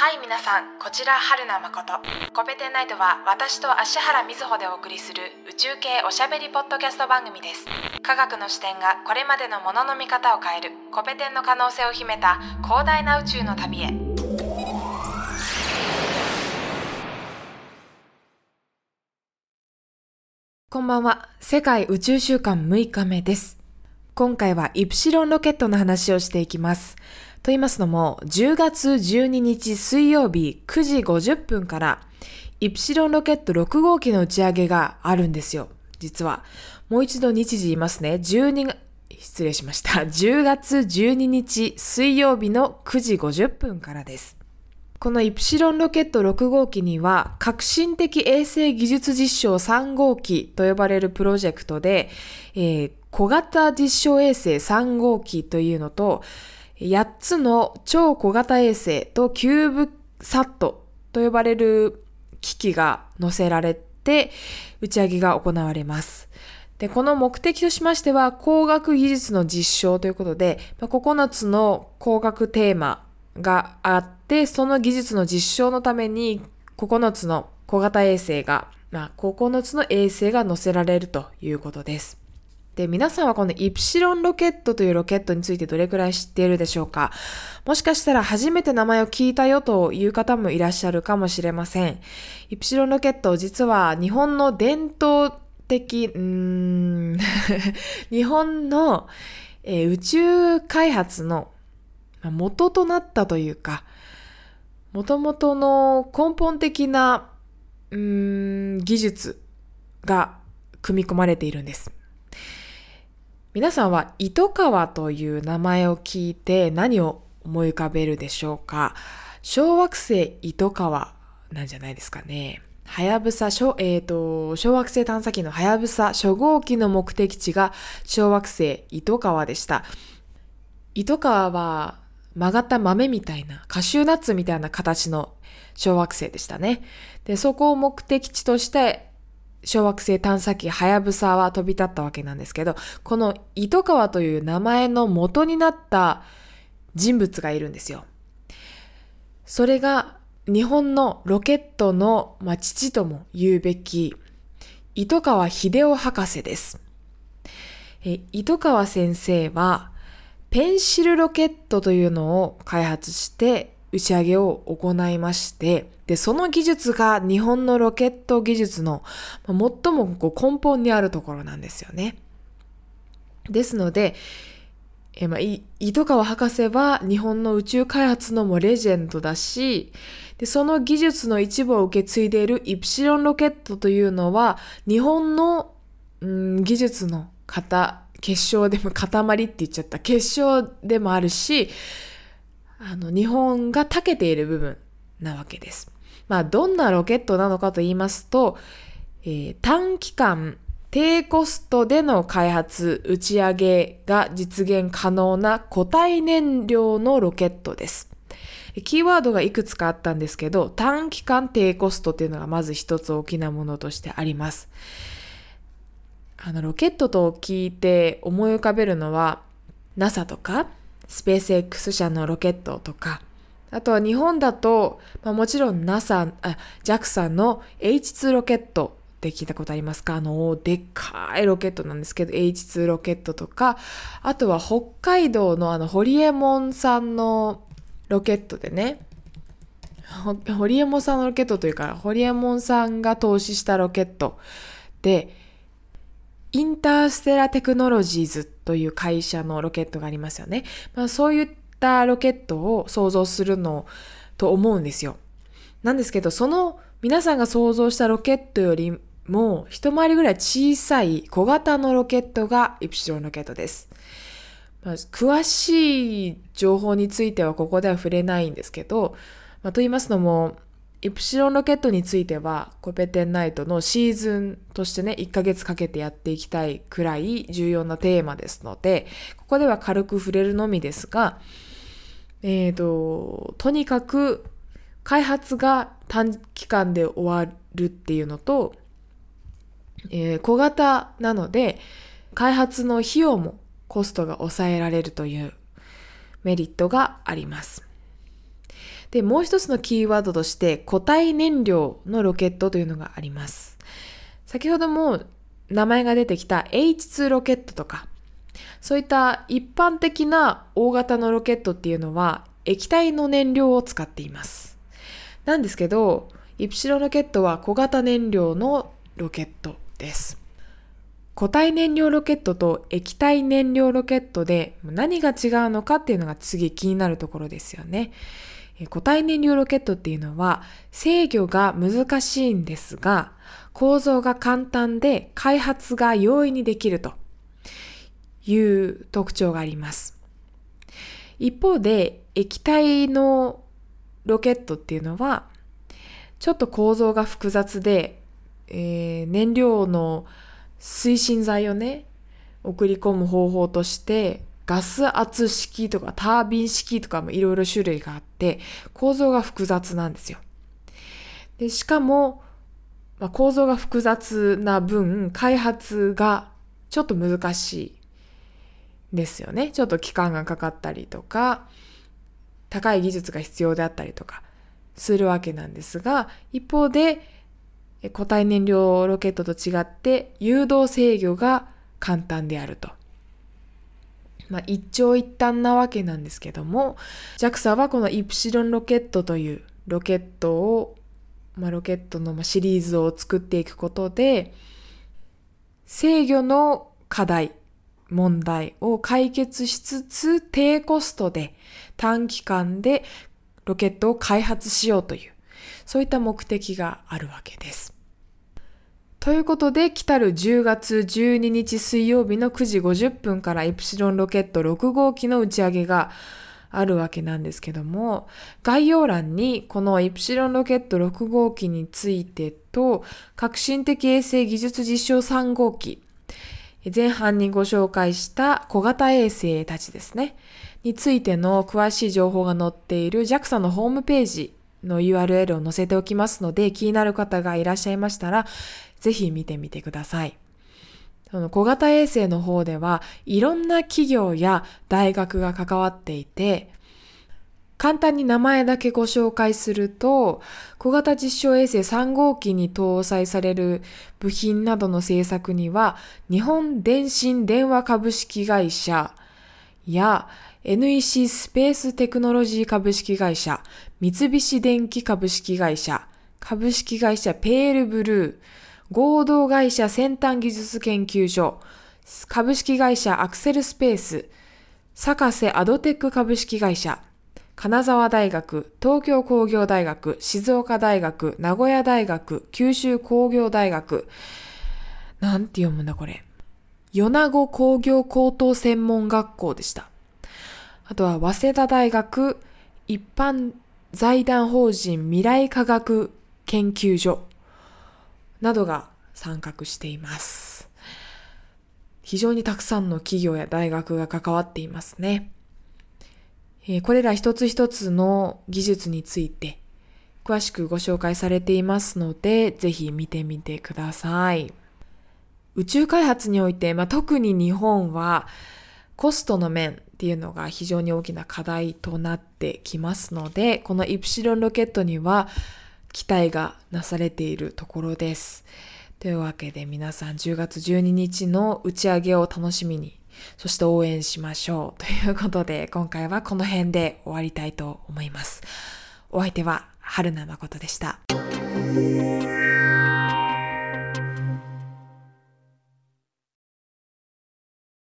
はい皆さんこちら春名誠。コペテンナイトは私と芦原瑞穂でお送りする宇宙系おしゃべりポッドキャスト番組です。科学の視点がこれまでのものの見方を変える。コペテンの可能性を秘めた広大な宇宙の旅へ。こんばんは。世界宇宙週間6日目です。今回はイプシロンロケットの話をしていきます。と言いますのも、10月12日水曜日9時50分から、イプシロンロケット6号機の打ち上げがあるんですよ。実は。もう一度日時言いますね。12が、失礼しました。10月12日水曜日の9時50分からです。このイプシロンロケット6号機には、革新的衛星技術実証3号機と呼ばれるプロジェクトで、えー、小型実証衛星3号機というのと、8つの超小型衛星とキューブサットと呼ばれる機器が載せられて打ち上げが行われます。で、この目的としましては、工学技術の実証ということで、9つの工学テーマがあって、その技術の実証のために9つの小型衛星が、まあ、9つの衛星が載せられるということです。で、皆さんはこのイプシロンロケットというロケットについてどれくらい知っているでしょうか？もしかしたら初めて名前を聞いたよという方もいらっしゃるかもしれません。イプシロンロケット実は日本の伝統的、うーん 日本の、えー、宇宙開発の元となったというか、元々の根本的な、うーん、技術が組み込まれているんです。皆さんは糸川という名前を聞いて何を思い浮かべるでしょうか？小惑星糸川なんじゃないですかね。はやぶさ、えっ、ー、と、小惑星探査機のはやぶさ初号機の目的地が小惑星糸川でした。糸川は曲がった豆みたいな、カシューナッツみたいな形の小惑星でしたね。で、そこを目的地として小惑星探査機はやぶさは飛び立ったわけなんですけど、この糸川という名前の元になった人物がいるんですよ。それが日本のロケットの、まあ、父とも言うべき糸川秀夫博士です。え糸川先生はペンシルロケットというのを開発して打ち上げを行いまして、で、その技術が日本のロケット技術の最もこう根本にあるところなんですよね。ですので、えまあ、糸川博士は日本の宇宙開発のもレジェンドだし、で、その技術の一部を受け継いでいるイプシロンロケットというのは、日本の、うん、技術の型、結晶でも塊って言っちゃった。結晶でもあるし、あの、日本が長けている部分なわけです。まあ、どんなロケットなのかと言いますと、えー、短期間、低コストでの開発、打ち上げが実現可能な固体燃料のロケットです。キーワードがいくつかあったんですけど、短期間低コストっていうのがまず一つ大きなものとしてあります。あの、ロケットと聞いて思い浮かべるのは、NASA とか、スペース X 社のロケットとか、あとは日本だと、まあ、もちろん NASA、JAXA の H2 ロケットって聞いたことありますか？あの、でっかいロケットなんですけど、H2 ロケットとか、あとは北海道のあの、ホリエモンさんのロケットでね、ホリエモンさんのロケットというか、ホリエモンさんが投資したロケットで、インターステラテクノロジーズという会社のロケットがありますよね。まあ、そういったロケットを想像するのと思うんですよ。なんですけど、その皆さんが想像したロケットよりも一回りぐらい小さい小型のロケットがイプシロンロケットです。まあ、詳しい情報についてはここでは触れないんですけど、まあ、と言いますのも、イプシロンロケットについては、コペテンナイトのシーズンとしてね、1ヶ月かけてやっていきたいくらい重要なテーマですので、ここでは軽く触れるのみですが、えっ、ー、と、とにかく開発が短期間で終わるっていうのと、えー、小型なので、開発の費用もコストが抑えられるというメリットがあります。で、もう一つのキーワードとして固体燃料のロケットというのがあります。先ほども名前が出てきた H2 ロケットとか、そういった一般的な大型のロケットっていうのは液体の燃料を使っています。なんですけど、イプシロンロケットは小型燃料のロケットです。固体燃料ロケットと液体燃料ロケットで何が違うのかっていうのが次気になるところですよね。固体燃料ロケットっていうのは制御が難しいんですが構造が簡単で開発が容易にできるという特徴があります。一方で液体のロケットっていうのはちょっと構造が複雑で、えー、燃料の推進剤をね、送り込む方法として、ガス圧式とかタービン式とかもいろいろ種類があって、構造が複雑なんですよ。でしかも、まあ、構造が複雑な分、開発がちょっと難しいですよね。ちょっと期間がかかったりとか、高い技術が必要であったりとかするわけなんですが、一方で、固体燃料ロケットと違って誘導制御が簡単であると。まあ、一長一短なわけなんですけども、JAXA はこのイプシロンロケットというロケットを、まあ、ロケットのシリーズを作っていくことで、制御の課題、問題を解決しつつ低コストで短期間でロケットを開発しようというそういった目的があるわけです。ということで、来たる10月12日水曜日の9時50分からイプシロンロケット6号機の打ち上げがあるわけなんですけども、概要欄にこのイプシロンロケット6号機についてと、革新的衛星技術実証3号機、前半にご紹介した小型衛星たちですね、についての詳しい情報が載っている JAXA のホームページの URL を載せておきますので、気になる方がいらっしゃいましたら、ぜひ見てみてください。その小型衛星の方では、いろんな企業や大学が関わっていて、簡単に名前だけご紹介すると、小型実証衛星3号機に搭載される部品などの製作には、日本電信電話株式会社や NEC スペーステクノロジー株式会社、三菱電機株式会社、株式会社ペールブルー、合同会社先端技術研究所、株式会社アクセルスペース、坂瀬アドテック株式会社、金沢大学、東京工業大学、静岡大学、名古屋大学、九州工業大学、なんて読むんだこれ。米子工業高等専門学校でした。あとは、早稲田大学一般財団法人未来科学研究所などが参画しています。非常にたくさんの企業や大学が関わっていますね。これら一つ一つの技術について詳しくご紹介されていますので、ぜひ見てみてください。宇宙開発において、まあ、特に日本はコストの面、っていうのが非常に大きな課題となってきますので、このイプシロンロケットには期待がなされているところです。というわけで皆さん10月12日の打ち上げを楽しみに、そして応援しましょう。ということで今回はこの辺で終わりたいと思います。お相手は春名誠でした。